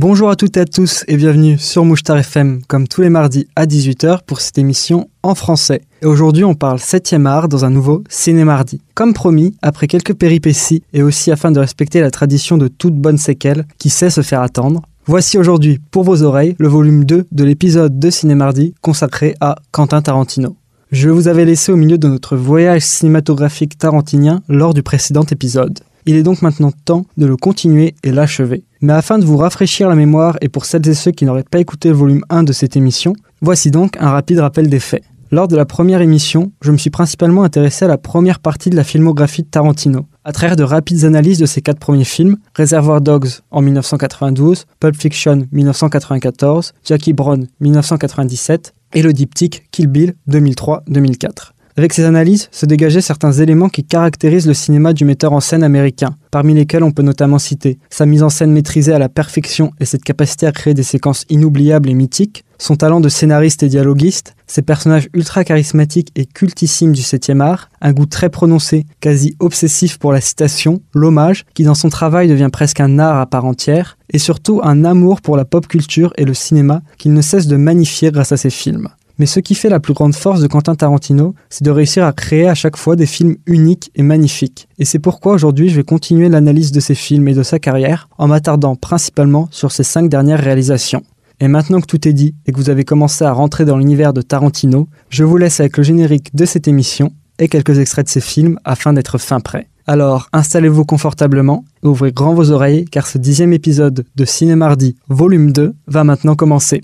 Bonjour à toutes et à tous et bienvenue sur Mouchtar FM comme tous les mardis à 18h pour cette émission en français. Et aujourd'hui on parle 7ème art dans un nouveau Ciné Mardi. Comme promis, après quelques péripéties et aussi afin de respecter la tradition de toute bonne séquelle qui sait se faire attendre, voici aujourd'hui pour vos oreilles le volume 2 de l'épisode de Ciné Mardi consacré à Quentin Tarantino. Je vous avais laissé au milieu de notre voyage cinématographique tarantinien lors du précédent épisode. Il est donc maintenant temps de le continuer et l'achever. Mais afin de vous rafraîchir la mémoire et pour celles et ceux qui n'auraient pas écouté le volume 1 de cette émission, voici donc un rapide rappel des faits. Lors de la première émission, je me suis principalement intéressé à la première partie de la filmographie de Tarantino, à travers de rapides analyses de ses quatre premiers films, Reservoir Dogs en 1992, Pulp Fiction 1994, Jackie Brown 1997 et le diptyque Kill Bill 2003-2004. Avec ces analyses se dégageaient certains éléments qui caractérisent le cinéma du metteur en scène américain, parmi lesquels on peut notamment citer sa mise en scène maîtrisée à la perfection et cette capacité à créer des séquences inoubliables et mythiques, son talent de scénariste et dialoguiste, ses personnages ultra charismatiques et cultissimes du 7e art, un goût très prononcé, quasi obsessif pour la citation, l'hommage, qui dans son travail devient presque un art à part entière, et surtout un amour pour la pop culture et le cinéma qu'il ne cesse de magnifier grâce à ses films. Mais ce qui fait la plus grande force de Quentin Tarantino, c'est de réussir à créer à chaque fois des films uniques et magnifiques. Et c'est pourquoi aujourd'hui je vais continuer l'analyse de ses films et de sa carrière en m'attardant principalement sur ses cinq dernières réalisations. Et maintenant que tout est dit et que vous avez commencé à rentrer dans l'univers de Tarantino, je vous laisse avec le générique de cette émission et quelques extraits de ses films afin d'être fin prêt. Alors installez-vous confortablement, ouvrez grand vos oreilles car ce dixième épisode de Cinémardi volume 2 va maintenant commencer.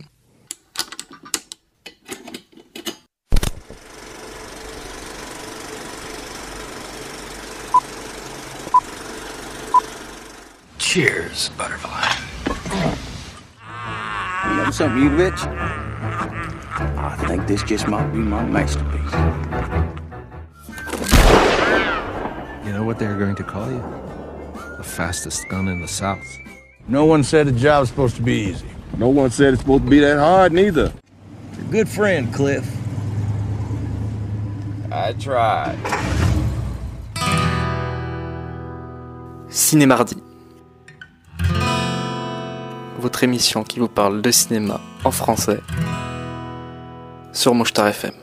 Cheers, butterfly. You know something, you rich? I think this just might be my masterpiece. You know what they're going to call you? The fastest gun in the South. No one said the job's supposed to be easy. No one said it's supposed to be that hard, neither. You're a good friend, Cliff. I tried. Cinémardi. Votre émission qui vous parle de cinéma en français sur Mouchtar FM.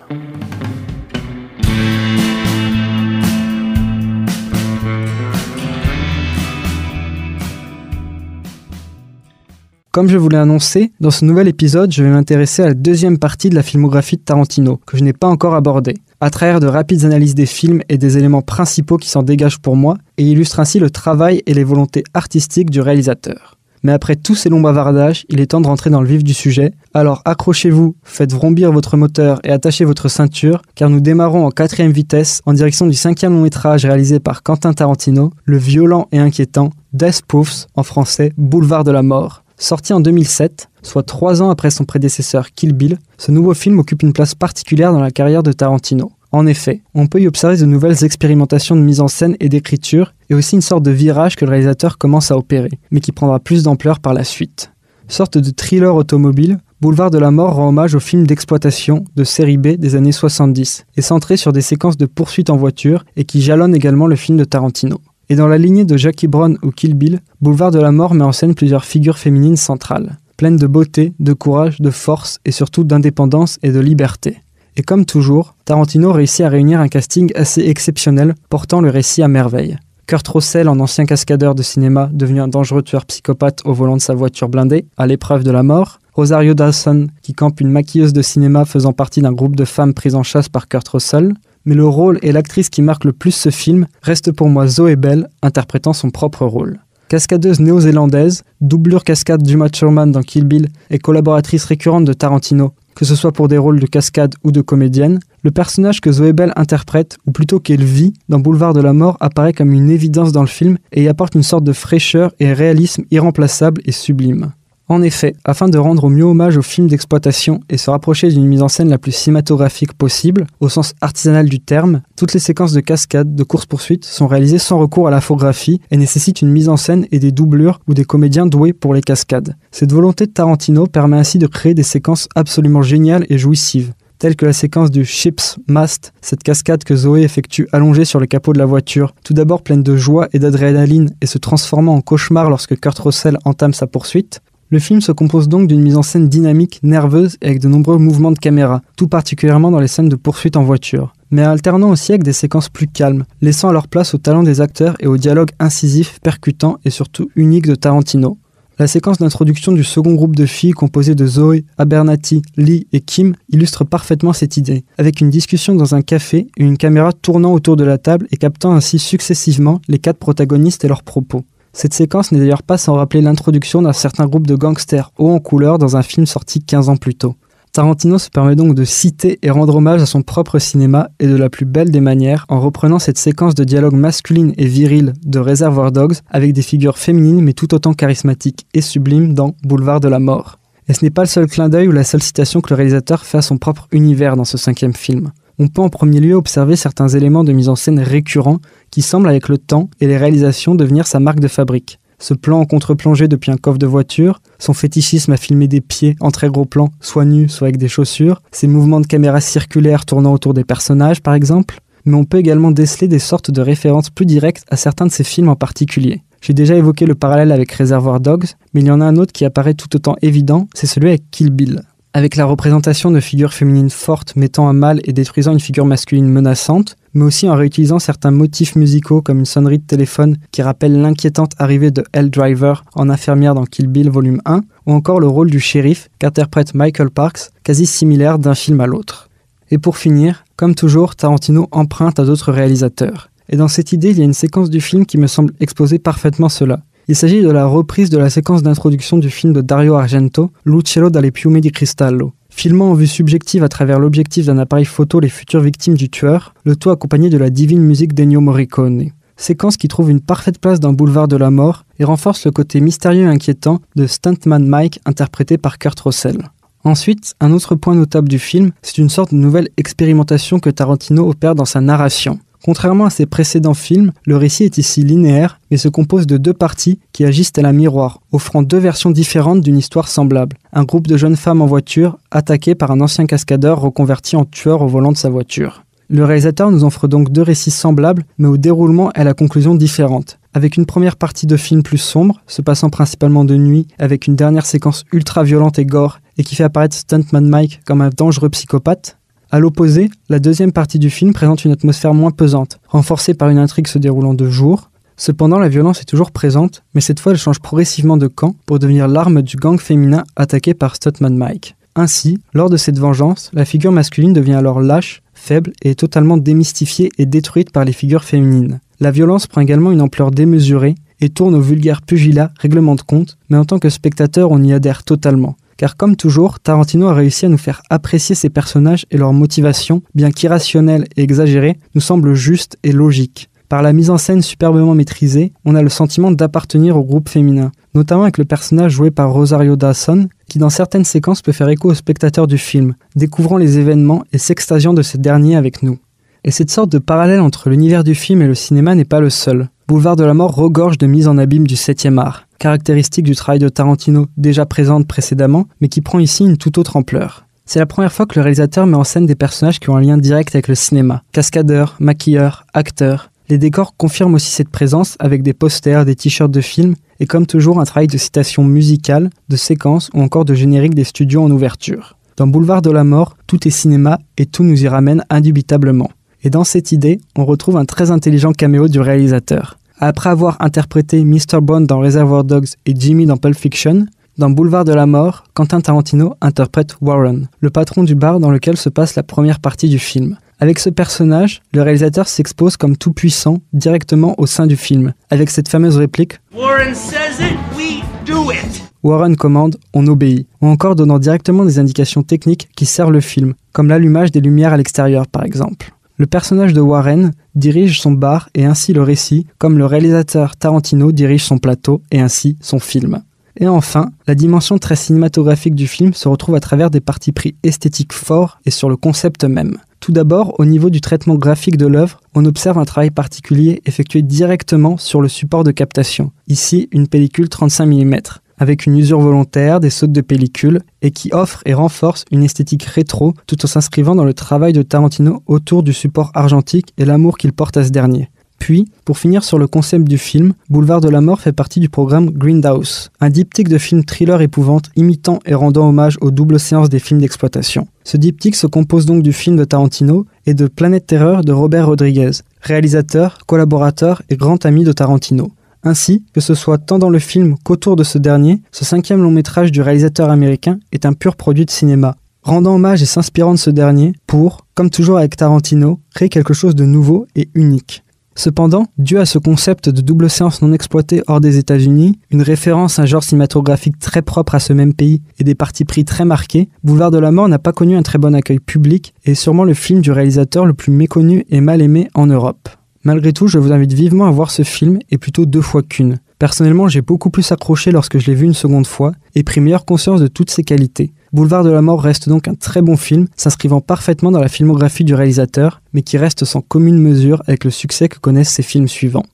Comme je vous l'ai annoncé, dans ce nouvel épisode, je vais m'intéresser à la deuxième partie de la filmographie de Tarantino, que je n'ai pas encore abordée, à travers de rapides analyses des films et des éléments principaux qui s'en dégagent pour moi, et illustrent ainsi le travail et les volontés artistiques du réalisateur. Mais après tous ces longs bavardages, il est temps de rentrer dans le vif du sujet. Alors accrochez-vous, faites vrombir votre moteur et attachez votre ceinture, car nous démarrons en quatrième vitesse en direction du cinquième long métrage réalisé par Quentin Tarantino, le violent et inquiétant Death Proofs, en français Boulevard de la Mort. Sorti en 2007, soit trois ans après son prédécesseur Kill Bill, ce nouveau film occupe une place particulière dans la carrière de Tarantino. En effet, on peut y observer de nouvelles expérimentations de mise en scène et d'écriture, et aussi une sorte de virage que le réalisateur commence à opérer, mais qui prendra plus d'ampleur par la suite. Sorte de thriller automobile, Boulevard de la Mort rend hommage au film d'exploitation de série B des années 70, et centré sur des séquences de poursuites en voiture, et qui jalonnent également le film de Tarantino. Et dans la lignée de Jackie Brown ou Kill Bill, Boulevard de la Mort met en scène plusieurs figures féminines centrales, pleines de beauté, de courage, de force et surtout d'indépendance et de liberté. Et comme toujours, Tarantino réussit à réunir un casting assez exceptionnel, portant le récit à merveille. Kurt Russell, en ancien cascadeur de cinéma, devenu un dangereux tueur psychopathe au volant de sa voiture blindée, à l'épreuve de la mort. Rosario Dawson, qui campe une maquilleuse de cinéma faisant partie d'un groupe de femmes prises en chasse par Kurt Russell mais le rôle et l'actrice qui marquent le plus ce film reste pour moi Zoé Bell, interprétant son propre rôle. Cascadeuse néo-zélandaise, doublure cascade du Man dans Kill Bill et collaboratrice récurrente de Tarantino, que ce soit pour des rôles de cascade ou de comédienne, le personnage que Zoé Bell interprète, ou plutôt qu'elle vit, dans Boulevard de la Mort apparaît comme une évidence dans le film et y apporte une sorte de fraîcheur et réalisme irremplaçable et sublime. En effet, afin de rendre au mieux hommage au film d'exploitation et se rapprocher d'une mise en scène la plus cinématographique possible, au sens artisanal du terme, toutes les séquences de cascade, de course-poursuite sont réalisées sans recours à la photographie et nécessitent une mise en scène et des doublures ou des comédiens doués pour les cascades. Cette volonté de Tarantino permet ainsi de créer des séquences absolument géniales et jouissives telle que la séquence du Ship's Mast, cette cascade que Zoé effectue allongée sur le capot de la voiture, tout d'abord pleine de joie et d'adrénaline et se transformant en cauchemar lorsque Kurt Russell entame sa poursuite, Le film se compose donc d'une mise en scène dynamique, nerveuse et avec de nombreux mouvements de caméra, tout particulièrement dans les scènes de poursuite en voiture, mais alternant aussi avec des séquences plus calmes, laissant alors place au talent des acteurs et au dialogue incisif, percutant et surtout unique de Tarantino. La séquence d'introduction du second groupe de filles composé de Zoe, Abernathy, Lee et Kim illustre parfaitement cette idée, avec une discussion dans un café et une caméra tournant autour de la table et captant ainsi successivement les quatre protagonistes et leurs propos. Cette séquence n'est d'ailleurs pas sans rappeler l'introduction d'un certain groupe de gangsters haut en couleur dans un film sorti 15 ans plus tôt. Tarantino se permet donc de citer et rendre hommage à son propre cinéma et de la plus belle des manières en reprenant cette séquence de dialogue masculine et viril de Reservoir Dogs avec des figures féminines mais tout autant charismatiques et sublimes dans Boulevard de la Mort. Et ce n'est pas le seul clin d'œil ou la seule citation que le réalisateur fait à son propre univers dans ce cinquième film. On peut en premier lieu observer certains éléments de mise en scène récurrents qui semblent avec le temps et les réalisations devenir sa marque de fabrique. Ce plan en contre-plongée depuis un coffre de voiture, son fétichisme à filmer des pieds en très gros plans, soit nus, soit avec des chaussures, ses mouvements de caméra circulaires tournant autour des personnages par exemple, mais on peut également déceler des sortes de références plus directes à certains de ses films en particulier. J'ai déjà évoqué le parallèle avec Reservoir Dogs, mais il y en a un autre qui apparaît tout autant évident, c'est celui avec Kill Bill. Avec la représentation de figures féminines fortes mettant à mal et détruisant une figure masculine menaçante, mais aussi en réutilisant certains motifs musicaux comme une sonnerie de téléphone qui rappelle l'inquiétante arrivée de L. Driver en infirmière dans Kill Bill volume 1, ou encore le rôle du shérif qu'interprète Michael Parks, quasi similaire d'un film à l'autre. Et pour finir, comme toujours, Tarantino emprunte à d'autres réalisateurs. Et dans cette idée, il y a une séquence du film qui me semble exposer parfaitement cela. Il s'agit de la reprise de la séquence d'introduction du film de Dario Argento, L'Uccello dalle piume di cristallo, Filmant en vue subjective à travers l'objectif d'un appareil photo les futures victimes du tueur, le tout accompagné de la divine musique d'Ennio Morricone. Séquence qui trouve une parfaite place dans Boulevard de la Mort et renforce le côté mystérieux et inquiétant de Stuntman Mike interprété par Kurt Russell. Ensuite, un autre point notable du film, c'est une sorte de nouvelle expérimentation que Tarantino opère dans sa narration. Contrairement à ses précédents films, le récit est ici linéaire, mais se compose de deux parties qui agissent à la miroir, offrant deux versions différentes d'une histoire semblable. Un groupe de jeunes femmes en voiture, attaquées par un ancien cascadeur reconverti en tueur au volant de sa voiture. Le réalisateur nous offre donc deux récits semblables, mais au déroulement et à la conclusion différentes. Avec une première partie de film plus sombre, se passant principalement de nuit, avec une dernière séquence ultra violente et gore, et qui fait apparaître Stuntman Mike comme un dangereux psychopathe, à l'opposé, la deuxième partie du film présente une atmosphère moins pesante, renforcée par une intrigue se déroulant de jour. Cependant, la violence est toujours présente, mais cette fois elle change progressivement de camp pour devenir l'arme du gang féminin attaqué par Stuntman Mike. Ainsi, lors de cette vengeance, la figure masculine devient alors lâche, faible et totalement démystifiée et détruite par les figures féminines. La violence prend également une ampleur démesurée et tourne au vulgaire pugilat, règlement de compte, mais en tant que spectateur on y adhère totalement car comme toujours, Tarantino a réussi à nous faire apprécier ses personnages et leurs motivations, bien qu'irrationnelles et exagérées, nous semblent justes et logiques. Par la mise en scène superbement maîtrisée, on a le sentiment d'appartenir au groupe féminin, notamment avec le personnage joué par Rosario Dawson, qui dans certaines séquences peut faire écho aux spectateurs du film, découvrant les événements et s'extasiant de ces derniers avec nous. Et cette sorte de parallèle entre l'univers du film et le cinéma n'est pas le seul. Boulevard de la Mort regorge de mise en abîme du 7e art, caractéristique du travail de Tarantino déjà présente précédemment, mais qui prend ici une toute autre ampleur. C'est la première fois que le réalisateur met en scène des personnages qui ont un lien direct avec le cinéma. Cascadeurs, maquilleurs, acteurs. Les décors confirment aussi cette présence avec des posters, des t-shirts de films et comme toujours un travail de citation musicale, de séquences ou encore de générique des studios en ouverture. Dans Boulevard de la Mort, tout est cinéma et tout nous y ramène indubitablement. Et dans cette idée, on retrouve un très intelligent caméo du réalisateur. Après avoir interprété Mr. Bond dans Reservoir Dogs et Jimmy dans Pulp Fiction, dans Boulevard de la Mort, Quentin Tarantino interprète Warren, le patron du bar dans lequel se passe la première partie du film. Avec ce personnage, le réalisateur s'expose comme tout puissant directement au sein du film, avec cette fameuse réplique Warren says it, we do it. Warren commande, on obéit, ou encore donnant directement des indications techniques qui servent le film, comme l'allumage des lumières à l'extérieur par exemple. Le personnage de Warren dirige son bar et ainsi le récit, comme le réalisateur Tarantino dirige son plateau et ainsi son film. Et enfin, la dimension très cinématographique du film se retrouve à travers des partis pris esthétiques forts et sur le concept même. Tout d'abord, au niveau du traitement graphique de l'œuvre, on observe un travail particulier effectué directement sur le support de captation. Ici, une pellicule 35 mm avec une usure volontaire, des sautes de pellicule, et qui offre et renforce une esthétique rétro tout en s'inscrivant dans le travail de Tarantino autour du support argentique et l'amour qu'il porte à ce dernier. Puis, pour finir sur le concept du film, Boulevard de la Mort fait partie du programme Grindhouse, un diptyque de films thriller épouvante imitant et rendant hommage aux doubles séances des films d'exploitation. Ce diptyque se compose donc du film de Tarantino et de Planète Terreur de Robert Rodriguez, réalisateur, collaborateur et grand ami de Tarantino. Ainsi, que ce soit tant dans le film qu'autour de ce dernier, ce cinquième long métrage du réalisateur américain est un pur produit de cinéma, rendant hommage et s'inspirant de ce dernier pour, comme toujours avec Tarantino, créer quelque chose de nouveau et unique. Cependant, dû à ce concept de double séance non exploité hors des États-Unis, une référence à un genre cinématographique très propre à ce même pays et des partis pris très marqués, Boulevard de la Mort n'a pas connu un très bon accueil public et est sûrement le film du réalisateur le plus méconnu et mal aimé en Europe. Malgré tout, je vous invite vivement à voir ce film et plutôt deux fois qu'une. Personnellement, j'ai beaucoup plus accroché lorsque je l'ai vu une seconde fois et pris meilleure conscience de toutes ses qualités. Boulevard de la Mort reste donc un très bon film, s'inscrivant parfaitement dans la filmographie du réalisateur, mais qui reste sans commune mesure avec le succès que connaissent ses films suivants.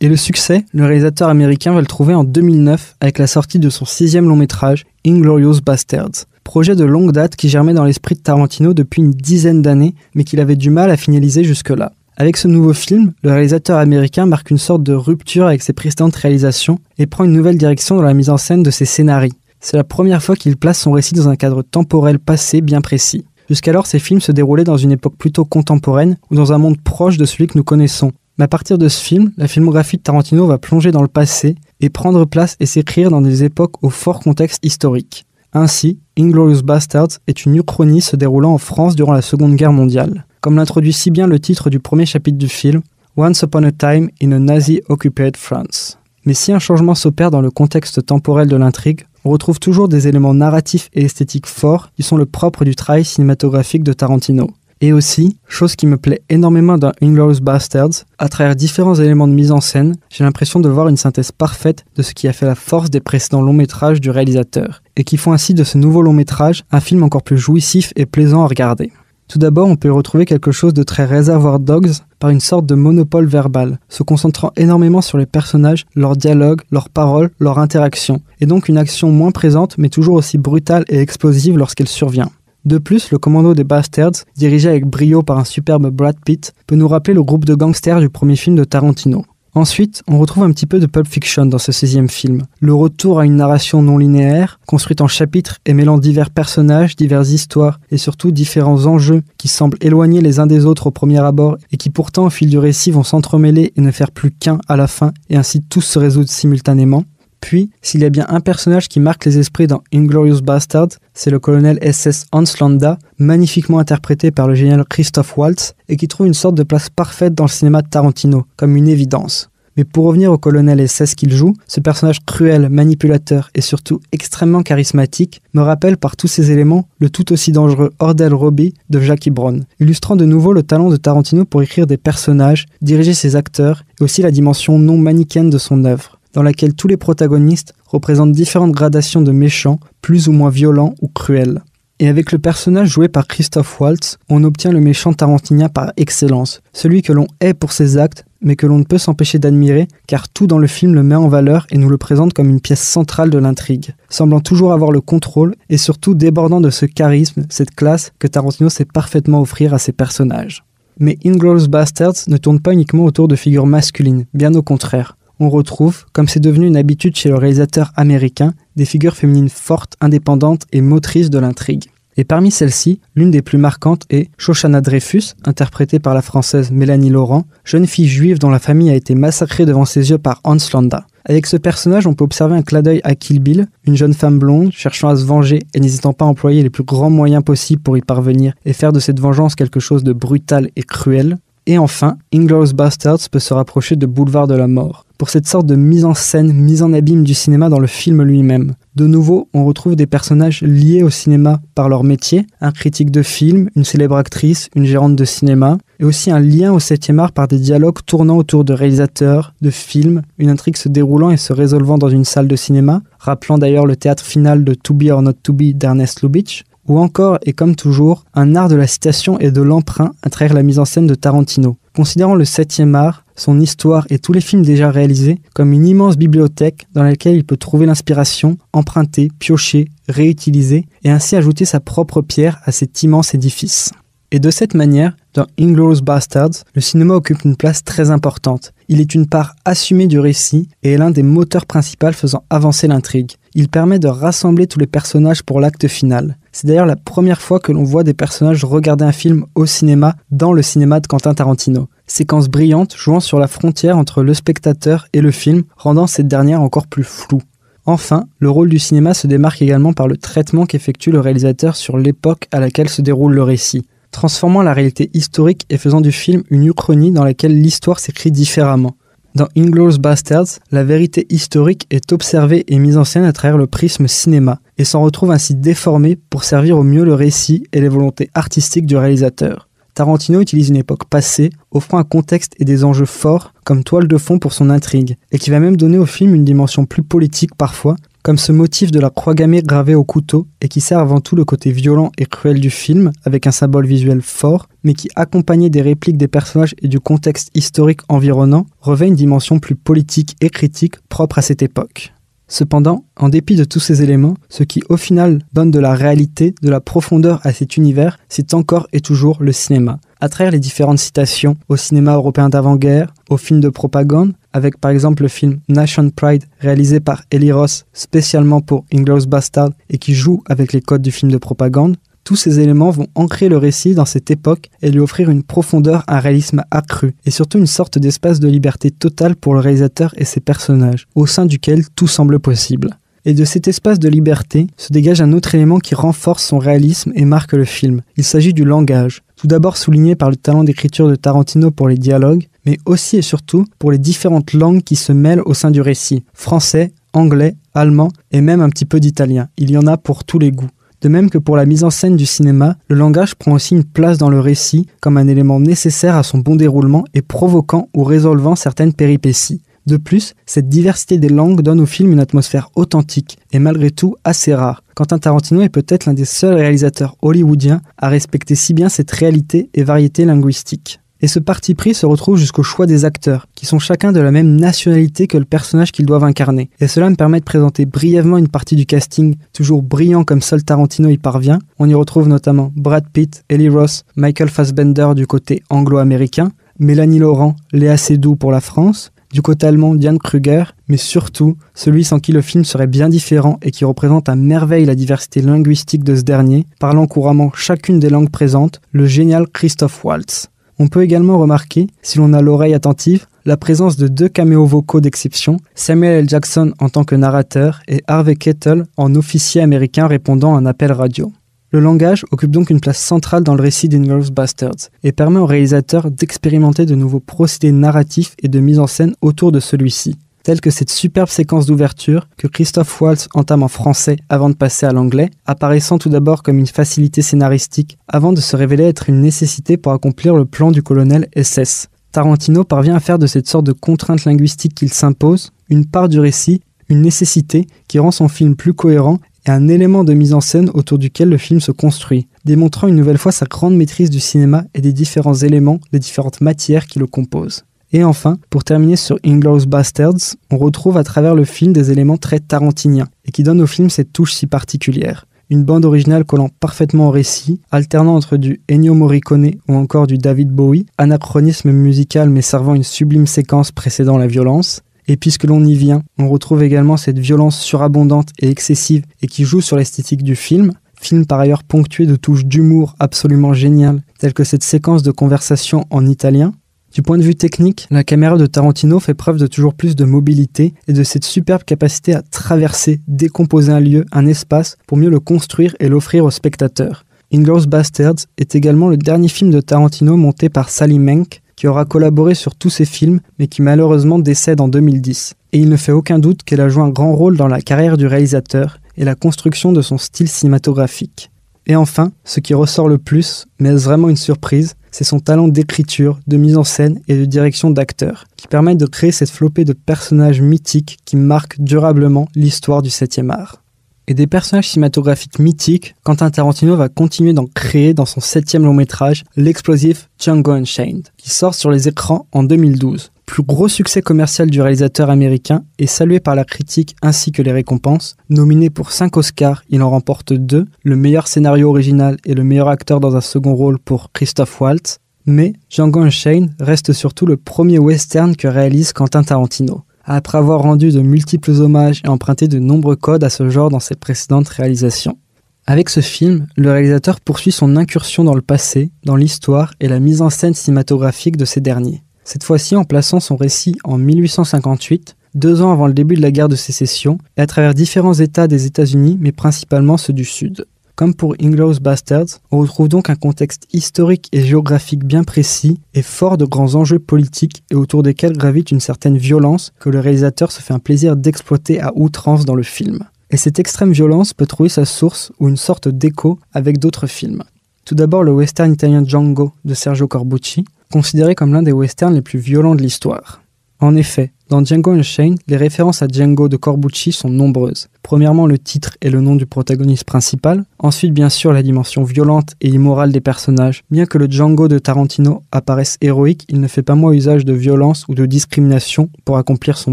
Et le succès, le réalisateur américain va le trouver en 2009 avec la sortie de son sixième long métrage, Inglorious Bastards. Projet de longue date qui germait dans l'esprit de Tarantino depuis une dizaine d'années, mais qu'il avait du mal à finaliser jusque-là. Avec ce nouveau film, le réalisateur américain marque une sorte de rupture avec ses précédentes réalisations et prend une nouvelle direction dans la mise en scène de ses scénarios. C'est la première fois qu'il place son récit dans un cadre temporel passé bien précis. Jusqu'alors, ses films se déroulaient dans une époque plutôt contemporaine ou dans un monde proche de celui que nous connaissons. Mais à partir de ce film, la filmographie de Tarantino va plonger dans le passé et prendre place et s'écrire dans des époques au fort contexte historique. Ainsi, Inglorious Bastards est une uchronie se déroulant en France durant la Seconde Guerre mondiale. Comme l'introduit si bien le titre du premier chapitre du film, Once Upon a Time in a Nazi-Occupied France. Mais si un changement s'opère dans le contexte temporel de l'intrigue, on retrouve toujours des éléments narratifs et esthétiques forts qui sont le propre du travail cinématographique de Tarantino. Et aussi, chose qui me plaît énormément dans Inglourious Bastards, à travers différents éléments de mise en scène, j'ai l'impression de voir une synthèse parfaite de ce qui a fait la force des précédents longs métrages du réalisateur, et qui font ainsi de ce nouveau long métrage un film encore plus jouissif et plaisant à regarder. Tout d'abord, on peut retrouver quelque chose de très Reservoir Dogs par une sorte de monopole verbal, se concentrant énormément sur les personnages, leurs dialogues, leurs paroles, leurs interactions, et donc une action moins présente mais toujours aussi brutale et explosive lorsqu'elle survient. De plus, le commando des Bastards, dirigé avec brio par un superbe Brad Pitt, peut nous rappeler le groupe de gangsters du premier film de Tarantino. Ensuite, on retrouve un petit peu de Pulp Fiction dans ce sixième film. Le retour à une narration non linéaire, construite en chapitres et mêlant divers personnages, diverses histoires et surtout différents enjeux qui semblent éloignés les uns des autres au premier abord et qui pourtant au fil du récit vont s'entremêler et ne faire plus qu'un à la fin et ainsi tous se résoudre simultanément. Puis, s'il y a bien un personnage qui marque les esprits dans Inglorious Bastard, c'est le colonel SS Hans Landa, magnifiquement interprété par le génial Christoph Waltz, et qui trouve une sorte de place parfaite dans le cinéma de Tarantino, comme une évidence. Mais pour revenir au colonel SS qu'il joue, ce personnage cruel, manipulateur et surtout extrêmement charismatique me rappelle par tous ces éléments le tout aussi dangereux Ordell Robbie de Jackie Brown, illustrant de nouveau le talent de Tarantino pour écrire des personnages, diriger ses acteurs et aussi la dimension non manichéenne de son œuvre dans laquelle tous les protagonistes représentent différentes gradations de méchants, plus ou moins violents ou cruels. Et avec le personnage joué par Christoph Waltz, on obtient le méchant tarantinien par excellence, celui que l'on hait pour ses actes, mais que l'on ne peut s'empêcher d'admirer, car tout dans le film le met en valeur et nous le présente comme une pièce centrale de l'intrigue, semblant toujours avoir le contrôle et surtout débordant de ce charisme, cette classe que Tarantino sait parfaitement offrir à ses personnages. Mais Inglourious Bastards ne tourne pas uniquement autour de figures masculines, bien au contraire on retrouve, comme c'est devenu une habitude chez le réalisateur américain, des figures féminines fortes, indépendantes et motrices de l'intrigue. Et parmi celles-ci, l'une des plus marquantes est Shoshana Dreyfus, interprétée par la française Mélanie Laurent, jeune fille juive dont la famille a été massacrée devant ses yeux par Hans Landa. Avec ce personnage, on peut observer un clin d'œil à Kill Bill, une jeune femme blonde cherchant à se venger et n'hésitant pas à employer les plus grands moyens possibles pour y parvenir et faire de cette vengeance quelque chose de brutal et cruel. Et enfin, Inglourious Bastards peut se rapprocher de Boulevard de la Mort, pour cette sorte de mise en scène, mise en abîme du cinéma dans le film lui-même. De nouveau, on retrouve des personnages liés au cinéma par leur métier, un critique de film, une célèbre actrice, une gérante de cinéma, et aussi un lien au 7 art par des dialogues tournant autour de réalisateurs, de films, une intrigue se déroulant et se résolvant dans une salle de cinéma, rappelant d'ailleurs le théâtre final de To Be or Not To Be d'Ernest Lubitsch, ou encore, et comme toujours, un art de la citation et de l'emprunt à travers la mise en scène de Tarantino. Considérant le 7 art, son histoire et tous les films déjà réalisés comme une immense bibliothèque dans laquelle il peut trouver l'inspiration, emprunter, piocher, réutiliser et ainsi ajouter sa propre pierre à cet immense édifice. Et de cette manière, dans Inglourious Bastards, le cinéma occupe une place très importante. Il est une part assumée du récit et est l'un des moteurs principaux faisant avancer l'intrigue. Il permet de rassembler tous les personnages pour l'acte final. C'est d'ailleurs la première fois que l'on voit des personnages regarder un film au cinéma dans le cinéma de Quentin Tarantino. Séquence brillante jouant sur la frontière entre le spectateur et le film, rendant cette dernière encore plus floue. Enfin, le rôle du cinéma se démarque également par le traitement qu'effectue le réalisateur sur l'époque à laquelle se déroule le récit transformant la réalité historique et faisant du film une uchronie dans laquelle l'histoire s'écrit différemment. Dans Inglourious Bastards, la vérité historique est observée et mise en scène à travers le prisme cinéma, et s'en retrouve ainsi déformée pour servir au mieux le récit et les volontés artistiques du réalisateur. Tarantino utilise une époque passée, offrant un contexte et des enjeux forts comme toile de fond pour son intrigue, et qui va même donner au film une dimension plus politique parfois, comme ce motif de la croix gammée gravée au couteau et qui sert avant tout le côté violent et cruel du film, avec un symbole visuel fort, mais qui, accompagné des répliques des personnages et du contexte historique environnant, revêt une dimension plus politique et critique propre à cette époque. Cependant, en dépit de tous ces éléments, ce qui au final donne de la réalité, de la profondeur à cet univers, c'est encore et toujours le cinéma. À travers les différentes citations au cinéma européen d'avant-guerre, aux films de propagande, avec par exemple le film Nation Pride réalisé par Eli Ross spécialement pour Inglourious Bastard et qui joue avec les codes du film de propagande, tous ces éléments vont ancrer le récit dans cette époque et lui offrir une profondeur, un réalisme accru, et surtout une sorte d'espace de liberté totale pour le réalisateur et ses personnages, au sein duquel tout semble possible. Et de cet espace de liberté se dégage un autre élément qui renforce son réalisme et marque le film. Il s'agit du langage, tout d'abord souligné par le talent d'écriture de Tarantino pour les dialogues, mais aussi et surtout pour les différentes langues qui se mêlent au sein du récit. Français, anglais, allemand et même un petit peu d'italien. Il y en a pour tous les goûts. De même que pour la mise en scène du cinéma, le langage prend aussi une place dans le récit comme un élément nécessaire à son bon déroulement et provoquant ou résolvant certaines péripéties. De plus, cette diversité des langues donne au film une atmosphère authentique et malgré tout assez rare. Quentin Tarantino est peut-être l'un des seuls réalisateurs hollywoodiens à respecter si bien cette réalité et variété linguistique. Et ce parti pris se retrouve jusqu'au choix des acteurs, qui sont chacun de la même nationalité que le personnage qu'ils doivent incarner. Et cela me permet de présenter brièvement une partie du casting, toujours brillant comme seul Tarantino y parvient. On y retrouve notamment Brad Pitt, Ellie Ross, Michael Fassbender du côté anglo-américain, Mélanie Laurent, Léa Seydoux pour la France, du côté allemand Diane Kruger, mais surtout celui sans qui le film serait bien différent et qui représente à merveille la diversité linguistique de ce dernier, parlant couramment chacune des langues présentes, le génial Christoph Waltz. On peut également remarquer, si l'on a l'oreille attentive, la présence de deux caméos vocaux d'exception, Samuel L. Jackson en tant que narrateur et Harvey Kettle en officier américain répondant à un appel radio. Le langage occupe donc une place centrale dans le récit d'Inglourious Bastards et permet au réalisateur d'expérimenter de nouveaux procédés narratifs et de mise en scène autour de celui-ci telle que cette superbe séquence d'ouverture que Christophe Waltz entame en français avant de passer à l'anglais, apparaissant tout d'abord comme une facilité scénaristique avant de se révéler être une nécessité pour accomplir le plan du colonel SS. Tarantino parvient à faire de cette sorte de contrainte linguistique qu'il s'impose une part du récit, une nécessité qui rend son film plus cohérent et un élément de mise en scène autour duquel le film se construit, démontrant une nouvelle fois sa grande maîtrise du cinéma et des différents éléments, des différentes matières qui le composent. Et enfin, pour terminer sur Inglourious Bastards, on retrouve à travers le film des éléments très tarantiniens et qui donnent au film cette touche si particulière. Une bande originale collant parfaitement au récit, alternant entre du Ennio Morricone ou encore du David Bowie, anachronisme musical mais servant une sublime séquence précédant la violence. Et puisque l'on y vient, on retrouve également cette violence surabondante et excessive et qui joue sur l'esthétique du film, film par ailleurs ponctué de touches d'humour absolument géniales, telles que cette séquence de conversation en italien, du point de vue technique, la caméra de Tarantino fait preuve de toujours plus de mobilité et de cette superbe capacité à traverser, décomposer un lieu, un espace, pour mieux le construire et l'offrir au spectateur. Inglourious Bastards est également le dernier film de Tarantino monté par Sally Menk, qui aura collaboré sur tous ses films, mais qui malheureusement décède en 2010. Et il ne fait aucun doute qu'elle a joué un grand rôle dans la carrière du réalisateur et la construction de son style cinématographique. Et enfin, ce qui ressort le plus, mais est-ce vraiment une surprise, c'est son talent d'écriture, de mise en scène et de direction d'acteur, qui permettent de créer cette flopée de personnages mythiques qui marquent durablement l'histoire du 7e art. Et des personnages cinématographiques mythiques, Quentin Tarantino va continuer d'en créer dans son septième long métrage, l'explosif Django Unchained, qui sort sur les écrans en 2012. plus gros succès commercial du réalisateur américain est salué par la critique ainsi que les récompenses. Nominé pour 5 Oscars, il en remporte 2, le meilleur scénario original et le meilleur acteur dans un second rôle pour Christophe Waltz. Mais Django Unchained reste surtout le premier western que réalise Quentin Tarantino, après avoir rendu de multiples hommages et emprunté de nombreux codes à ce genre dans ses précédentes réalisations. Avec ce film, le réalisateur poursuit son incursion dans le passé, dans l'histoire et la mise en scène cinématographique de ces derniers. Cette fois-ci en plaçant son récit en 1858, deux ans avant le début de la guerre de sécession, et à travers différents États des États-Unis, mais principalement ceux du Sud. Comme pour Inglourious Bastards, on retrouve donc un contexte historique et géographique bien précis et fort de grands enjeux politiques et autour desquels gravite une certaine violence que le réalisateur se fait un plaisir d'exploiter à outrance dans le film. Et cette extrême violence peut trouver sa source ou une sorte d'écho avec d'autres films. Tout d'abord le western italien Django de Sergio Corbucci, considéré comme l'un des westerns les plus violents de l'histoire. En effet, dans Django Unchained, les références à Django de Corbucci sont nombreuses. Premièrement, le titre et le nom du protagoniste principal. Ensuite, bien sûr, la dimension violente et immorale des personnages. Bien que le Django de Tarantino apparaisse héroïque, il ne fait pas moins usage de violence ou de discrimination pour accomplir son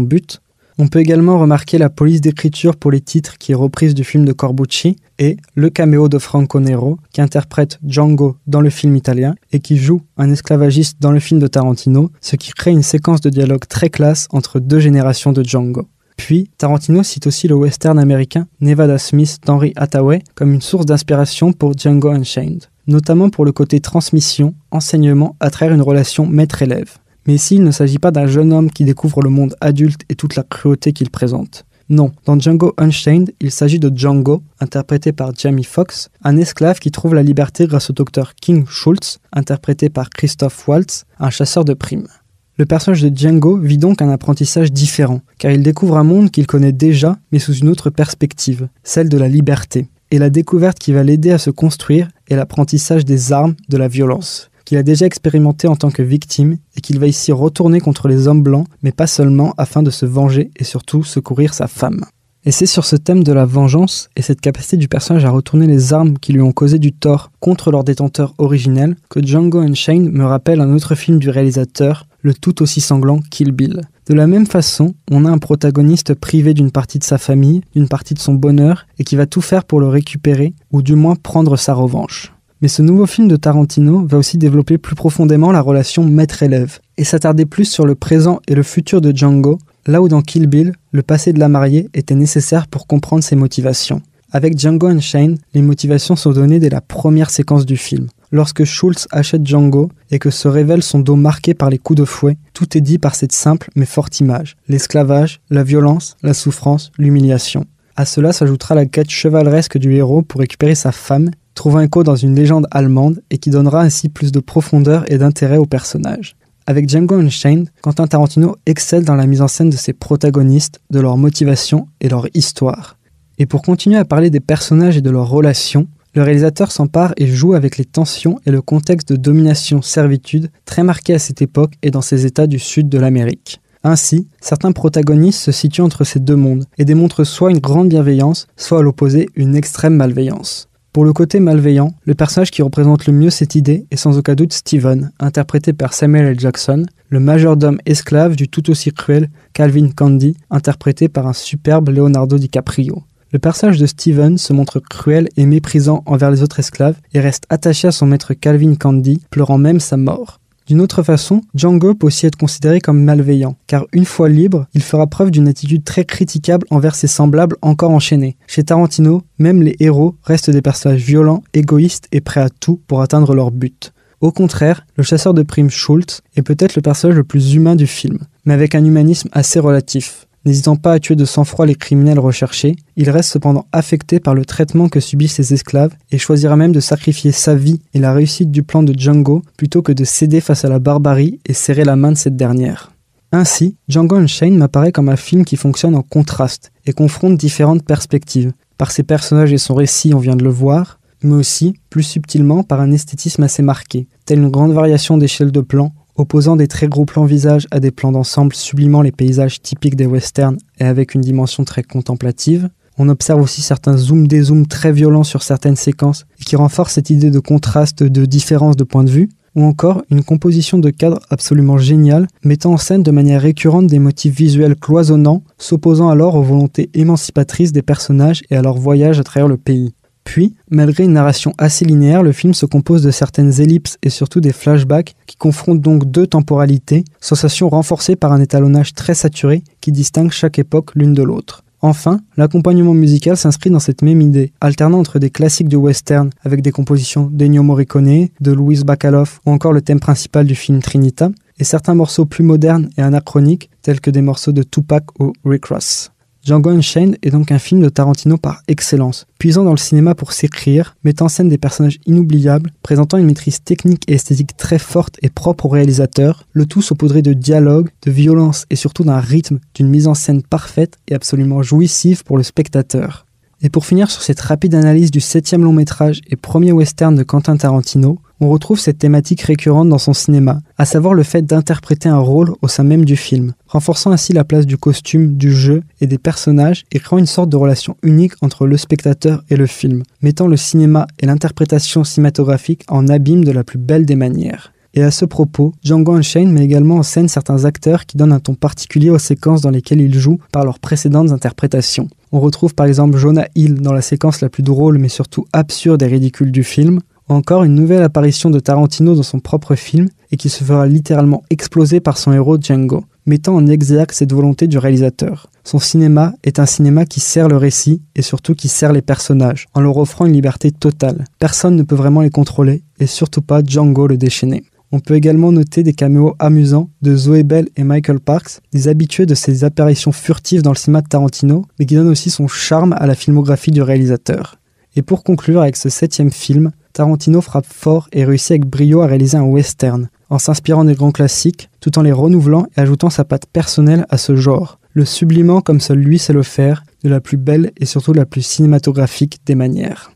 but. On peut également remarquer la police d'écriture pour les titres qui est reprise du film de Corbucci et le caméo de Franco Nero qui interprète Django dans le film italien et qui joue un esclavagiste dans le film de Tarantino, ce qui crée une séquence de dialogue très classe entre deux générations de Django. Puis, Tarantino cite aussi le western américain Nevada Smith d'Henry Hathaway comme une source d'inspiration pour Django Unchained, notamment pour le côté transmission, enseignement à travers une relation maître-élève. Mais ici, il ne s'agit pas d'un jeune homme qui découvre le monde adulte et toute la cruauté qu'il présente. Non, dans Django Unchained, il s'agit de Django, interprété par Jamie Foxx, un esclave qui trouve la liberté grâce au docteur King Schultz, interprété par Christoph Waltz, un chasseur de primes. Le personnage de Django vit donc un apprentissage différent, car il découvre un monde qu'il connaît déjà, mais sous une autre perspective, celle de la liberté. Et la découverte qui va l'aider à se construire est l'apprentissage des armes de la violence qu'il a déjà expérimenté en tant que victime et qu'il va ici retourner contre les hommes blancs, mais pas seulement afin de se venger et surtout secourir sa femme. Et c'est sur ce thème de la vengeance et cette capacité du personnage à retourner les armes qui lui ont causé du tort contre leur détenteur originel que Django Unchained me rappelle un autre film du réalisateur, le tout aussi sanglant Kill Bill. De la même façon, on a un protagoniste privé d'une partie de sa famille, d'une partie de son bonheur, et qui va tout faire pour le récupérer, ou du moins prendre sa revanche. Mais ce nouveau film de Tarantino va aussi développer plus profondément la relation maître-élève et s'attarder plus sur le présent et le futur de Django, là où dans Kill Bill, le passé de la mariée était nécessaire pour comprendre ses motivations. Avec Django Unchained, les motivations sont données dès la première séquence du film. Lorsque Schultz achète Django et que se révèle son dos marqué par les coups de fouet, tout est dit par cette simple mais forte image. L'esclavage, la violence, la souffrance, l'humiliation. À cela s'ajoutera la quête chevaleresque du héros pour récupérer sa femme trouvant écho dans une légende allemande et qui donnera ainsi plus de profondeur et d'intérêt au personnage. Avec Django Unchained, Quentin Tarantino excelle dans la mise en scène de ses protagonistes, de leur motivation et leur histoire. Et pour continuer à parler des personnages et de leurs relations, le réalisateur s'empare et joue avec les tensions et le contexte de domination-servitude très marqué à cette époque et dans ces États du sud de l'Amérique. Ainsi, certains protagonistes se situent entre ces deux mondes et démontrent soit une grande bienveillance, soit à l'opposé une extrême malveillance. Pour le côté malveillant, le personnage qui représente le mieux cette idée est sans aucun doute Steven, interprété par Samuel L. Jackson, le majordome esclave du tout aussi cruel Calvin Candy, interprété par un superbe Leonardo DiCaprio. Le personnage de Steven se montre cruel et méprisant envers les autres esclaves et reste attaché à son maître Calvin Candy, pleurant même sa mort. D'une autre façon, Django peut aussi être considéré comme malveillant, car une fois libre, il fera preuve d'une attitude très critiquable envers ses semblables encore enchaînés. Chez Tarantino, même les héros restent des personnages violents, égoïstes et prêts à tout pour atteindre leur but. Au contraire, le chasseur de primes Schultz est peut-être le personnage le plus humain du film, mais avec un humanisme assez relatif. N'hésitant pas à tuer de sang-froid les criminels recherchés, il reste cependant affecté par le traitement que subissent ses esclaves et choisira même de sacrifier sa vie et la réussite du plan de Django plutôt que de céder face à la barbarie et serrer la main de cette dernière. Ainsi, Django Unchained m'apparaît comme un film qui fonctionne en contraste et confronte différentes perspectives. Par ses personnages et son récit, on vient de le voir, mais aussi, plus subtilement, par un esthétisme assez marqué, telle une grande variation d'échelle de plans opposant des très gros plans visage à des plans d'ensemble sublimant les paysages typiques des westerns et avec une dimension très contemplative. On observe aussi certains zooms-dézooms très violents sur certaines séquences qui renforcent cette idée de contraste, de différence de point de vue. ou encore une composition de cadre absolument géniale, mettant en scène de manière récurrente des motifs visuels cloisonnants, s'opposant alors aux volontés émancipatrices des personnages et à leur voyage à travers le pays. Puis, malgré une narration assez linéaire, le film se compose de certaines ellipses et surtout des flashbacks qui confrontent donc deux temporalités, sensation renforcée par un étalonnage très saturé qui distingue chaque époque l'une de l'autre. Enfin, l'accompagnement musical s'inscrit dans cette même idée, alternant entre des classiques du western avec des compositions d'Ennio Morricone, de Louis Bacalov ou encore le thème principal du film Trinita, et certains morceaux plus modernes et anachroniques tels que des morceaux de Tupac ou Rick Ross. Django Unchained est donc un film de Tarantino par excellence, puisant dans le cinéma pour s'écrire, mettant en scène des personnages inoubliables, présentant une maîtrise technique et esthétique très forte et propre au réalisateur, le tout saupoudré de dialogue, de violence et surtout d'un rythme, d'une mise en scène parfaite et absolument jouissive pour le spectateur. Et pour finir sur cette rapide analyse du septième long métrage et premier western de Quentin Tarantino, on retrouve cette thématique récurrente dans son cinéma, à savoir le fait d'interpréter un rôle au sein même du film, renforçant ainsi la place du costume, du jeu et des personnages et créant une sorte de relation unique entre le spectateur et le film, mettant le cinéma et l'interprétation cinématographique en abîme de la plus belle des manières. Et à ce propos, Django Unchained met également en scène certains acteurs qui donnent un ton particulier aux séquences dans lesquelles ils jouent par leurs précédentes interprétations. On retrouve par exemple Jonah Hill dans la séquence la plus drôle mais surtout absurde et ridicule du film, encore une nouvelle apparition de Tarantino dans son propre film et qui se fera littéralement exploser par son héros Django, mettant en exergue cette volonté du réalisateur. Son cinéma est un cinéma qui sert le récit et surtout qui sert les personnages, en leur offrant une liberté totale. Personne ne peut vraiment les contrôler, et surtout pas Django le déchaîné. On peut également noter des caméos amusants de Zoé Bell et Michael Parks, des habitués de ces apparitions furtives dans le cinéma de Tarantino, mais qui donnent aussi son charme à la filmographie du réalisateur. Et pour conclure avec ce septième film, Tarantino frappe fort et réussit avec brio à réaliser un western, en s'inspirant des grands classiques, tout en les renouvelant et ajoutant sa patte personnelle à ce genre, le sublimant comme seul lui sait le faire, de la plus belle et surtout la plus cinématographique des manières.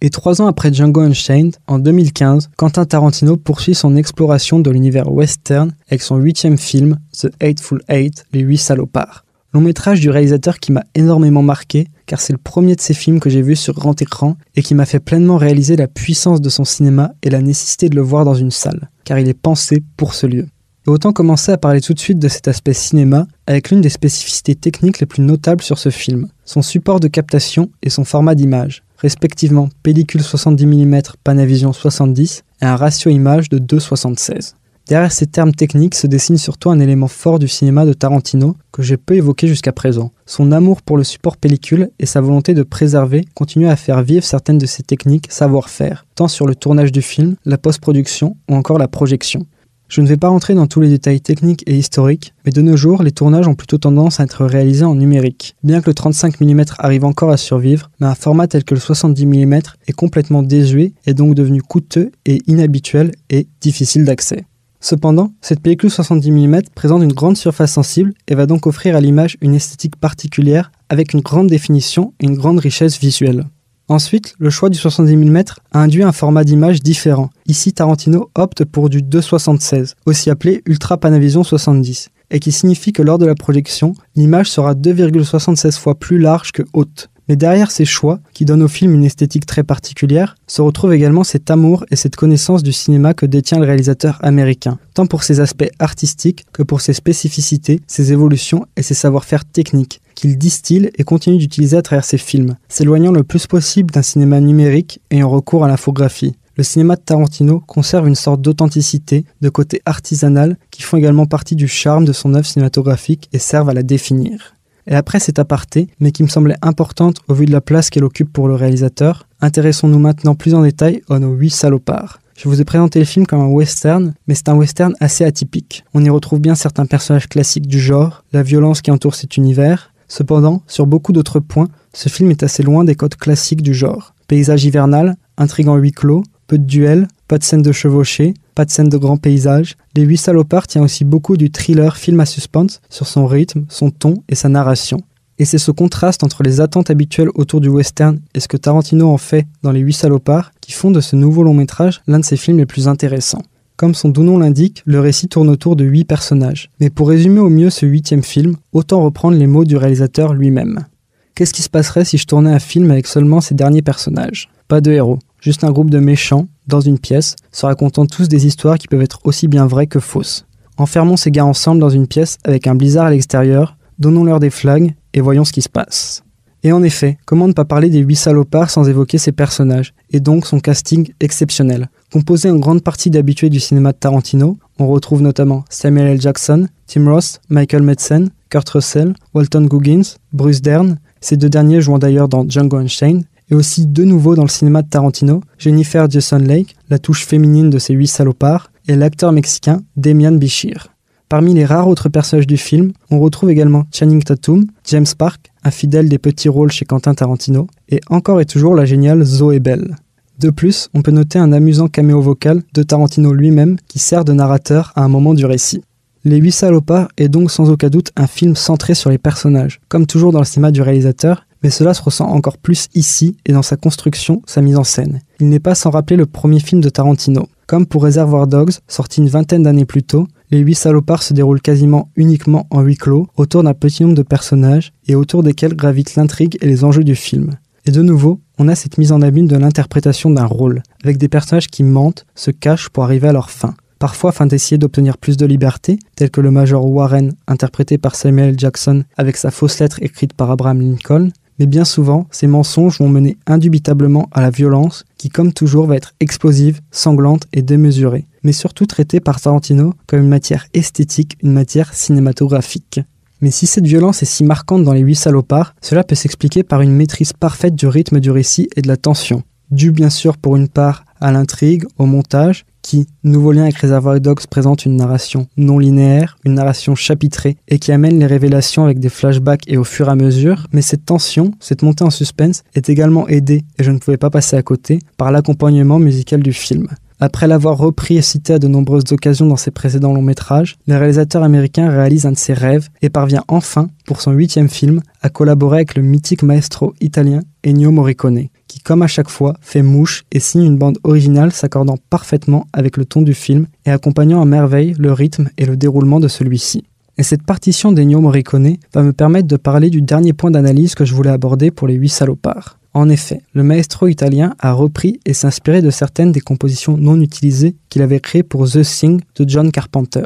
Et trois ans après Django Unchained, en 2015, Quentin Tarantino poursuit son exploration de l'univers western avec son huitième film, The Eightful Eight, Les Huit Salopards. Long métrage du réalisateur qui m'a énormément marqué, car c'est le premier de ses films que j'ai vu sur grand écran et qui m'a fait pleinement réaliser la puissance de son cinéma et la nécessité de le voir dans une salle, car il est pensé pour ce lieu. Et autant commencer à parler tout de suite de cet aspect cinéma avec l'une des spécificités techniques les plus notables sur ce film, son support de captation et son format d'image respectivement pellicule 70 mm Panavision 70 et un ratio image de 2,76. Derrière ces termes techniques se dessine surtout un élément fort du cinéma de Tarantino que j'ai peu évoqué jusqu'à présent. Son amour pour le support pellicule et sa volonté de préserver continuent à faire vivre certaines de ses techniques savoir-faire, tant sur le tournage du film, la post-production ou encore la projection. Je ne vais pas rentrer dans tous les détails techniques et historiques, mais de nos jours, les tournages ont plutôt tendance à être réalisés en numérique. Bien que le 35 mm arrive encore à survivre, mais un format tel que le 70 mm est complètement désuet et donc devenu coûteux et inhabituel et difficile d'accès. Cependant, cette pellicule 70 mm présente une grande surface sensible et va donc offrir à l'image une esthétique particulière avec une grande définition et une grande richesse visuelle. Ensuite, le choix du 70 mm a induit un format d'image différent. Ici, Tarantino opte pour du 2,76, aussi appelé Ultra Panavision 70, et qui signifie que lors de la projection, l'image sera 2,76 fois plus large que haute. Mais derrière ces choix, qui donnent au film une esthétique très particulière, se retrouve également cet amour et cette connaissance du cinéma que détient le réalisateur américain, tant pour ses aspects artistiques que pour ses spécificités, ses évolutions et ses savoir-faire techniques, qu'il distille et continue d'utiliser à travers ses films, s'éloignant le plus possible d'un cinéma numérique ayant recours à l'infographie. Le cinéma de Tarantino conserve une sorte d'authenticité, de côté artisanal, qui font également partie du charme de son œuvre cinématographique et servent à la définir. Et après cet aparté, mais qui me semblait importante au vu de la place qu'elle occupe pour le réalisateur, intéressons-nous maintenant plus en détail à nos huit salopards. Je vous ai présenté le film comme un western, mais c'est un western assez atypique. On y retrouve bien certains personnages classiques du genre, la violence qui entoure cet univers, Cependant, sur beaucoup d'autres points, ce film est assez loin des codes classiques du genre. Paysage hivernal, intrigue en huis clos, peu de duels, pas de scènes de chevauchée, pas de scènes de grands paysages. Les Huit Salopards tient aussi beaucoup du thriller film à suspense sur son rythme, son ton et sa narration. Et c'est ce contraste entre les attentes habituelles autour du western et ce que Tarantino en fait dans Les Huit Salopards qui font de ce nouveau long métrage l'un de ses films les plus intéressants. Comme son doux nom l'indique, le récit tourne autour de huit personnages. Mais pour résumer au mieux ce huitième film, autant reprendre les mots du réalisateur lui-même. Qu'est-ce qui se passerait si je tournais un film avec seulement ces derniers personnages? Pas de héros, juste un groupe de méchants, dans une pièce, se racontant tous des histoires qui peuvent être aussi bien vraies que fausses. Enfermons ces gars ensemble dans une pièce avec un blizzard à l'extérieur, donnons-leur des flags et voyons ce qui se passe. Et en effet, comment ne pas parler des huit salopards sans évoquer ses personnages, et donc son casting exceptionnel. Composé en grande partie d'habitués du cinéma de Tarantino, on retrouve notamment Samuel L. Jackson, Tim Roth, Michael Madsen, Kurt Russell, Walton Goggins, Bruce Dern, ces deux derniers jouant d'ailleurs dans Django Unchained, et aussi de nouveau dans le cinéma de Tarantino, Jennifer Jason Lake, la touche féminine de ces huit salopards, et l'acteur mexicain Demian Bichir. Parmi les rares autres personnages du film, on retrouve également Channing Tatum, James Park, un fidèle des petits rôles chez Quentin Tarantino, et encore et toujours la géniale Zoé Bell. De plus, on peut noter un amusant caméo vocal de Tarantino lui-même qui sert de narrateur à un moment du récit. Les Huit Salopards est donc sans aucun doute un film centré sur les personnages, comme toujours dans le cinéma du réalisateur, mais cela se ressent encore plus ici et dans sa construction, sa mise en scène. Il n'est pas sans rappeler le premier film de Tarantino. Comme pour Reservoir Dogs, sorti une vingtaine d'années plus tôt, les huit salopards se déroulent quasiment uniquement en huis clos, autour d'un petit nombre de personnages et autour desquels gravitent l'intrigue et les enjeux du film. Et de nouveau, on a cette mise en abîme de l'interprétation d'un rôle, avec des personnages qui mentent, se cachent pour arriver à leur fin. Parfois afin d'essayer d'obtenir plus de liberté, tel que le Major Warren, interprété par Samuel Jackson avec sa fausse lettre écrite par Abraham Lincoln, mais bien souvent, ces mensonges vont mener indubitablement à la violence, qui comme toujours va être explosive, sanglante et démesurée, mais surtout traitée par Tarantino comme une matière esthétique, une matière cinématographique. Mais si cette violence est si marquante dans les huit salopards, cela peut s'expliquer par une maîtrise parfaite du rythme du récit et de la tension, due bien sûr pour une part à l'intrigue, au montage, qui, nouveau lien avec Reservoir Dogs, présente une narration non linéaire, une narration chapitrée, et qui amène les révélations avec des flashbacks et au fur et à mesure, mais cette tension, cette montée en suspense, est également aidée, et je ne pouvais pas passer à côté, par l'accompagnement musical du film. Après l'avoir repris et cité à de nombreuses occasions dans ses précédents longs métrages, le réalisateur américain réalise un de ses rêves et parvient enfin, pour son huitième film, à collaborer avec le mythique maestro italien Ennio Morricone, qui comme à chaque fois fait mouche et signe une bande originale s'accordant parfaitement avec le ton du film et accompagnant à merveille le rythme et le déroulement de celui-ci. Et cette partition d'Ennio Morricone va me permettre de parler du dernier point d'analyse que je voulais aborder pour les huit salopards. En effet, le maestro italien a repris et s'inspiré de certaines des compositions non utilisées qu'il avait créées pour The Thing de John Carpenter.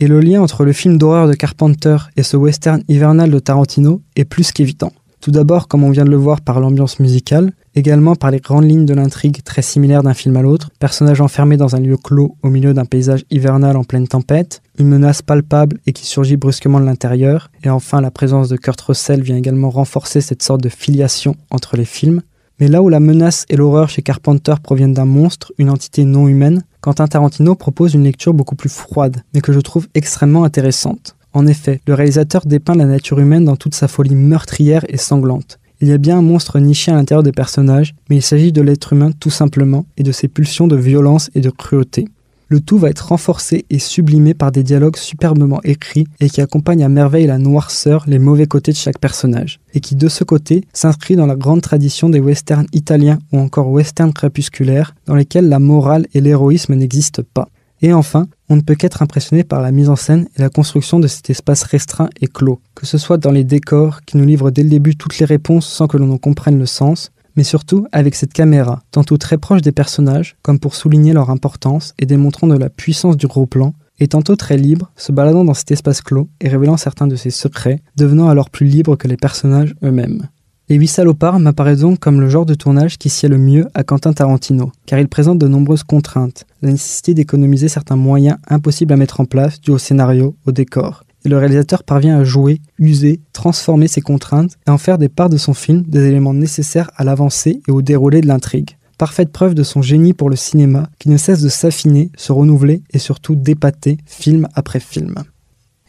Et le lien entre le film d'horreur de Carpenter et ce western hivernal de Tarantino est plus qu'évident. Tout d'abord, comme on vient de le voir par l'ambiance musicale, également par les grandes lignes de l'intrigue très similaires d'un film à l'autre, personnage enfermé dans un lieu clos au milieu d'un paysage hivernal en pleine tempête, une menace palpable et qui surgit brusquement de l'intérieur, et enfin la présence de Kurt Russell vient également renforcer cette sorte de filiation entre les films. Mais là où la menace et l'horreur chez Carpenter proviennent d'un monstre, une entité non humaine, Quentin Tarantino propose une lecture beaucoup plus froide, mais que je trouve extrêmement intéressante. En effet, le réalisateur dépeint la nature humaine dans toute sa folie meurtrière et sanglante. Il y a bien un monstre niché à l'intérieur des personnages, mais il s'agit de l'être humain tout simplement et de ses pulsions de violence et de cruauté. Le tout va être renforcé et sublimé par des dialogues superbement écrits et qui accompagnent à merveille la noirceur, les mauvais côtés de chaque personnage, et qui de ce côté s'inscrit dans la grande tradition des westerns italiens ou encore westerns crépusculaires, dans lesquels la morale et l'héroïsme n'existent pas. Et enfin, on ne peut qu'être impressionné par la mise en scène et la construction de cet espace restreint et clos, que ce soit dans les décors qui nous livrent dès le début toutes les réponses sans que l'on en comprenne le sens, mais surtout avec cette caméra, tantôt très proche des personnages, comme pour souligner leur importance et démontrant de la puissance du gros plan, et tantôt très libre, se baladant dans cet espace clos et révélant certains de ses secrets, devenant alors plus libre que les personnages eux-mêmes. Les Huit Salopards m'apparaît donc comme le genre de tournage qui sied le mieux à Quentin Tarantino, car il présente de nombreuses contraintes, la nécessité d'économiser certains moyens impossibles à mettre en place dû au scénario, au décor. Et le réalisateur parvient à jouer, user, transformer ces contraintes et en faire des parts de son film des éléments nécessaires à l'avancée et au déroulé de l'intrigue. Parfaite preuve de son génie pour le cinéma qui ne cesse de s'affiner, se renouveler et surtout d'épater film après film.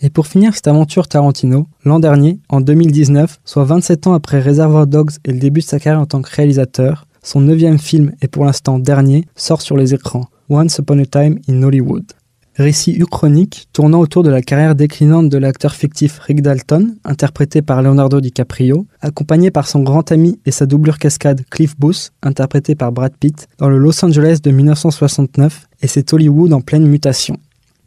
Et pour finir cette aventure Tarantino, l'an dernier, en 2019, soit 27 ans après Reservoir Dogs et le début de sa carrière en tant que réalisateur, son neuvième film et pour l'instant dernier sort sur les écrans, Once Upon a Time in Hollywood. Récit uchronique tournant autour de la carrière déclinante de l'acteur fictif Rick Dalton, interprété par Leonardo DiCaprio, accompagné par son grand ami et sa doublure cascade Cliff Booth, interprété par Brad Pitt, dans le Los Angeles de 1969, et c'est Hollywood en pleine mutation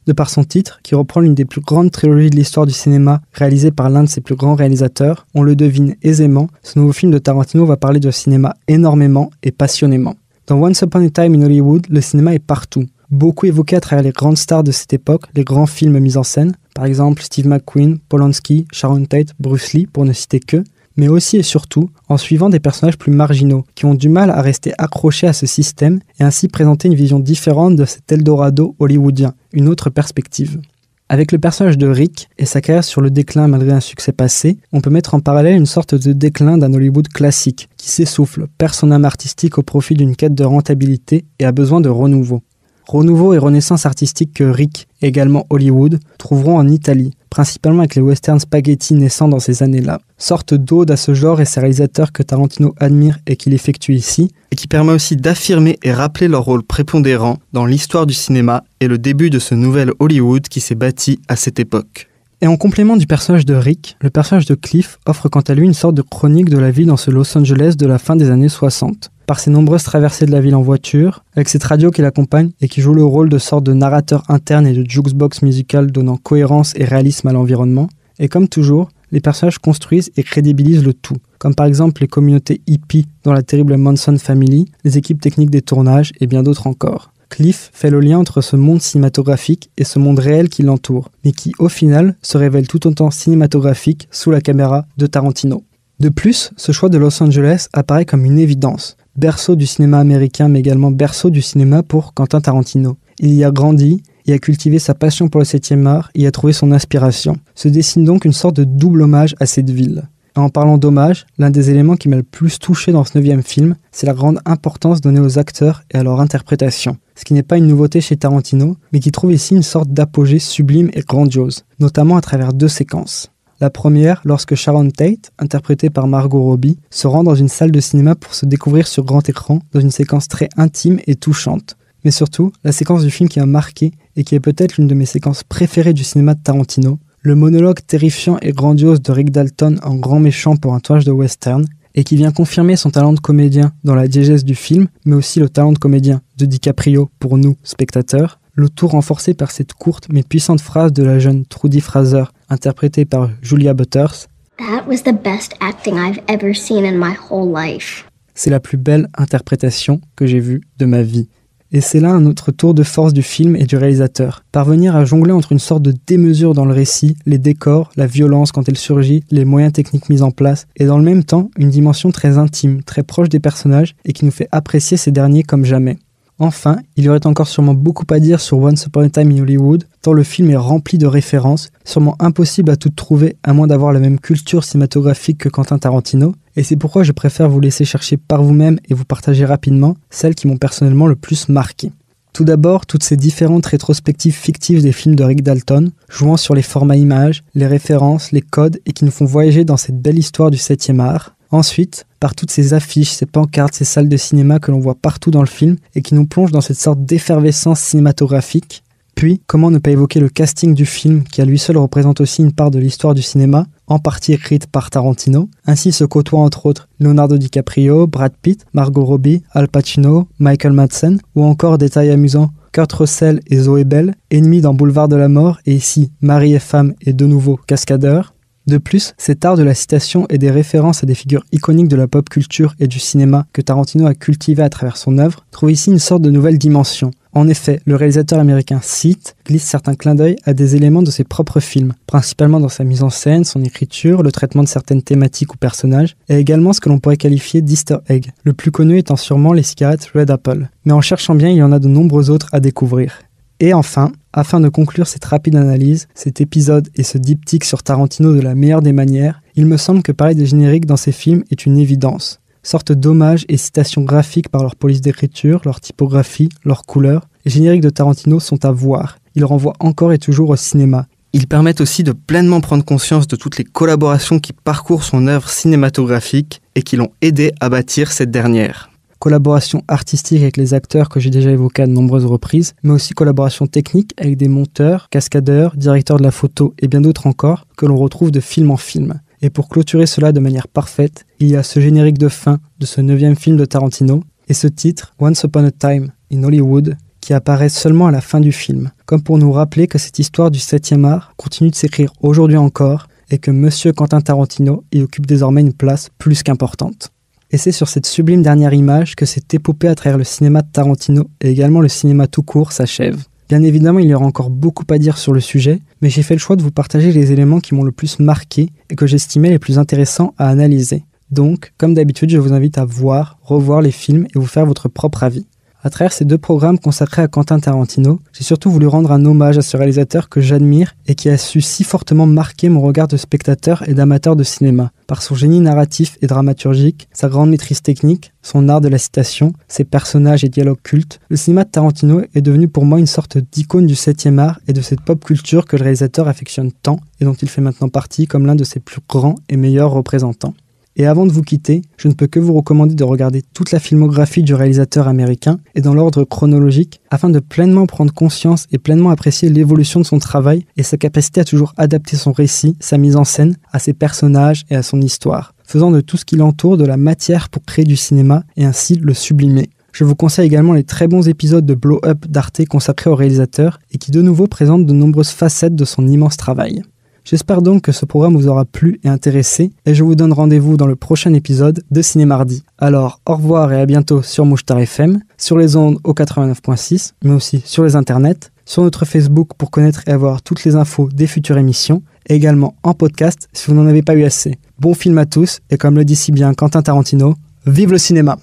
de par son titre, qui reprend l'une des plus grandes trilogies de l'histoire du cinéma, réalisée par l'un de ses plus grands réalisateurs, on le devine aisément, ce nouveau film de Tarantino va parler de cinéma énormément et passionnément. Dans Once Upon a Time in Hollywood, le cinéma est partout. Beaucoup évoqué à travers les grandes stars de cette époque, les grands films mis en scène, par exemple Steve McQueen, Polanski, Sharon Tate, Bruce Lee, pour ne citer que, mais aussi et surtout en suivant des personnages plus marginaux, qui ont du mal à rester accrochés à ce système et ainsi présenter une vision différente de cet Eldorado hollywoodien, une autre perspective. Avec le personnage de Rick et sa carrière sur le déclin malgré un succès passé, on peut mettre en parallèle une sorte de déclin d'un Hollywood classique, qui s'essouffle, perd son âme artistique au profit d'une quête de rentabilité et a besoin de renouveau. Renouveau et renaissance artistique que Rick, également Hollywood, trouveront en Italie, principalement avec les western spaghetti naissant dans ces années-là. Sorte d'ode à ce genre et ces réalisateurs que Tarantino admire et qu'il effectue ici, et qui permet aussi d'affirmer et rappeler leur rôle prépondérant dans l'histoire du cinéma et le début de ce nouvel Hollywood qui s'est bâti à cette époque. Et en complément du personnage de Rick, le personnage de Cliff offre quant à lui une sorte de chronique de la vie dans ce Los Angeles de la fin des années 60 par ses nombreuses traversées de la ville en voiture, avec cette radio qui l'accompagne et qui joue le rôle de sorte de narrateur interne et de jukebox musical donnant cohérence et réalisme à l'environnement. Et comme toujours, les personnages construisent et crédibilisent le tout, comme par exemple les communautés hippies dans la terrible Manson Family, les équipes techniques des tournages et bien d'autres encore. Cliff fait le lien entre ce monde cinématographique et ce monde réel qui l'entoure, mais qui au final se révèle tout autant cinématographique sous la caméra de Tarantino. De plus, ce choix de Los Angeles apparaît comme une évidence, berceau du cinéma américain, mais également berceau du cinéma pour Quentin Tarantino. Il y a grandi, y a cultivé sa passion pour le 7e art, y a trouvé son inspiration. Se dessine donc une sorte de double hommage à cette ville. En parlant d'hommage, l'un des éléments qui m'a le plus touché dans ce neuvième film, c'est la grande importance donnée aux acteurs et à leur interprétation. Ce qui n'est pas une nouveauté chez Tarantino, mais qui trouve ici une sorte d'apogée sublime et grandiose, notamment à travers deux séquences. La première, lorsque Sharon Tate, interprétée par Margot Robbie, se rend dans une salle de cinéma pour se découvrir sur grand écran dans une séquence très intime et touchante. Mais surtout, la séquence du film qui a marqué et qui est peut-être l'une de mes séquences préférées du cinéma de Tarantino, le monologue terrifiant et grandiose de Rick Dalton en grand méchant pour un tournage de western, et qui vient confirmer son talent de comédien dans la diégèse du film, mais aussi le talent de comédien de DiCaprio pour nous, spectateurs, le tout renforcé par cette courte mais puissante phrase de la jeune Trudy Fraser, interprétée par Julia Butters. That was the best acting I've ever seen in my whole life. C'est la plus belle interprétation que j'ai vue de ma vie. Et c'est là un autre tour de force du film et du réalisateur. Parvenir à jongler entre une sorte de démesure dans le récit, les décors, la violence quand elle surgit, les moyens techniques mis en place, et dans le même temps une dimension très intime, très proche des personnages et qui nous fait apprécier ces derniers comme jamais. Enfin, il y aurait encore sûrement beaucoup à dire sur Once Upon a Time in Hollywood, tant le film est rempli de références, sûrement impossible à toutes trouver à moins d'avoir la même culture cinématographique que Quentin Tarantino, et c'est pourquoi je préfère vous laisser chercher par vous-même et vous partager rapidement celles qui m'ont personnellement le plus marqué. Tout d'abord, toutes ces différentes rétrospectives fictives des films de Rick Dalton, jouant sur les formats images, les références, les codes et qui nous font voyager dans cette belle histoire du 7e art, Ensuite, par toutes ces affiches, ces pancartes, ces salles de cinéma que l'on voit partout dans le film et qui nous plongent dans cette sorte d'effervescence cinématographique. Puis, comment ne pas évoquer le casting du film qui à lui seul représente aussi une part de l'histoire du cinéma, en partie écrite par Tarantino. Ainsi se côtoient entre autres Leonardo DiCaprio, Brad Pitt, Margot Robbie, Al Pacino, Michael Madsen ou encore détail amusant Kurt Russell et Zoé Bell, ennemis dans Boulevard de la Mort et ici Marie et femme et de nouveau cascadeur. De plus, cet art de la citation et des références à des figures iconiques de la pop culture et du cinéma que Tarantino a cultivé à travers son œuvre trouve ici une sorte de nouvelle dimension. En effet, le réalisateur américain cite, glisse certains clins d'œil à des éléments de ses propres films, principalement dans sa mise en scène, son écriture, le traitement de certaines thématiques ou personnages, et également ce que l'on pourrait qualifier d'easter egg, le plus connu étant sûrement les cigarettes Red Apple. Mais en cherchant bien, il y en a de nombreux autres à découvrir. Et enfin, afin de conclure cette rapide analyse, cet épisode et ce diptyque sur Tarantino de la meilleure des manières, il me semble que parler des génériques dans ces films est une évidence. Sorte d'hommage et citation graphiques par leur police d'écriture, leur typographie, leur couleur, les génériques de Tarantino sont à voir. Ils renvoient encore et toujours au cinéma. Ils permettent aussi de pleinement prendre conscience de toutes les collaborations qui parcourent son œuvre cinématographique et qui l'ont aidé à bâtir cette dernière collaboration artistique avec les acteurs que j'ai déjà évoqué à de nombreuses reprises, mais aussi collaboration technique avec des monteurs, cascadeurs, directeurs de la photo et bien d'autres encore que l'on retrouve de film en film. Et pour clôturer cela de manière parfaite, il y a ce générique de fin de ce neuvième film de Tarantino et ce titre, Once Upon a Time in Hollywood, qui apparaît seulement à la fin du film, comme pour nous rappeler que cette histoire du 7e art continue de s'écrire aujourd'hui encore et que Monsieur Quentin Tarantino y occupe désormais une place plus qu'importante. Et c'est sur cette sublime dernière image que cette épopée à travers le cinéma de Tarantino et également le cinéma tout court s'achève. Bien évidemment, il y aura encore beaucoup à dire sur le sujet, mais j'ai fait le choix de vous partager les éléments qui m'ont le plus marqué et que j'estimais les plus intéressants à analyser. Donc, comme d'habitude, je vous invite à voir, revoir les films et vous faire votre propre avis. À travers ces deux programmes consacrés à Quentin Tarantino, j'ai surtout voulu rendre un hommage à ce réalisateur que j'admire et qui a su si fortement marquer mon regard de spectateur et d'amateur de cinéma, par son génie narratif et dramaturgique, sa grande maîtrise technique, son art de la citation, ses personnages et dialogues cultes. Le cinéma de Tarantino est devenu pour moi une sorte d'icône du 7 art et de cette pop culture que le réalisateur affectionne tant et dont il fait maintenant partie comme l'un de ses plus grands et meilleurs représentants. Et avant de vous quitter, je ne peux que vous recommander de regarder toute la filmographie du réalisateur américain et dans l'ordre chronologique afin de pleinement prendre conscience et pleinement apprécier l'évolution de son travail et sa capacité à toujours adapter son récit, sa mise en scène, à ses personnages et à son histoire, faisant de tout ce qui l'entoure de la matière pour créer du cinéma et ainsi le sublimer. Je vous conseille également les très bons épisodes de Blow Up d'Arte consacrés au réalisateur et qui de nouveau présentent de nombreuses facettes de son immense travail. J'espère donc que ce programme vous aura plu et intéressé, et je vous donne rendez-vous dans le prochain épisode de Ciné Mardi. Alors, au revoir et à bientôt sur Mouchtar FM, sur les ondes au 89.6, mais aussi sur les internets, sur notre Facebook pour connaître et avoir toutes les infos des futures émissions, et également en podcast si vous n'en avez pas eu assez. Bon film à tous, et comme le dit si bien Quentin Tarantino, vive le cinéma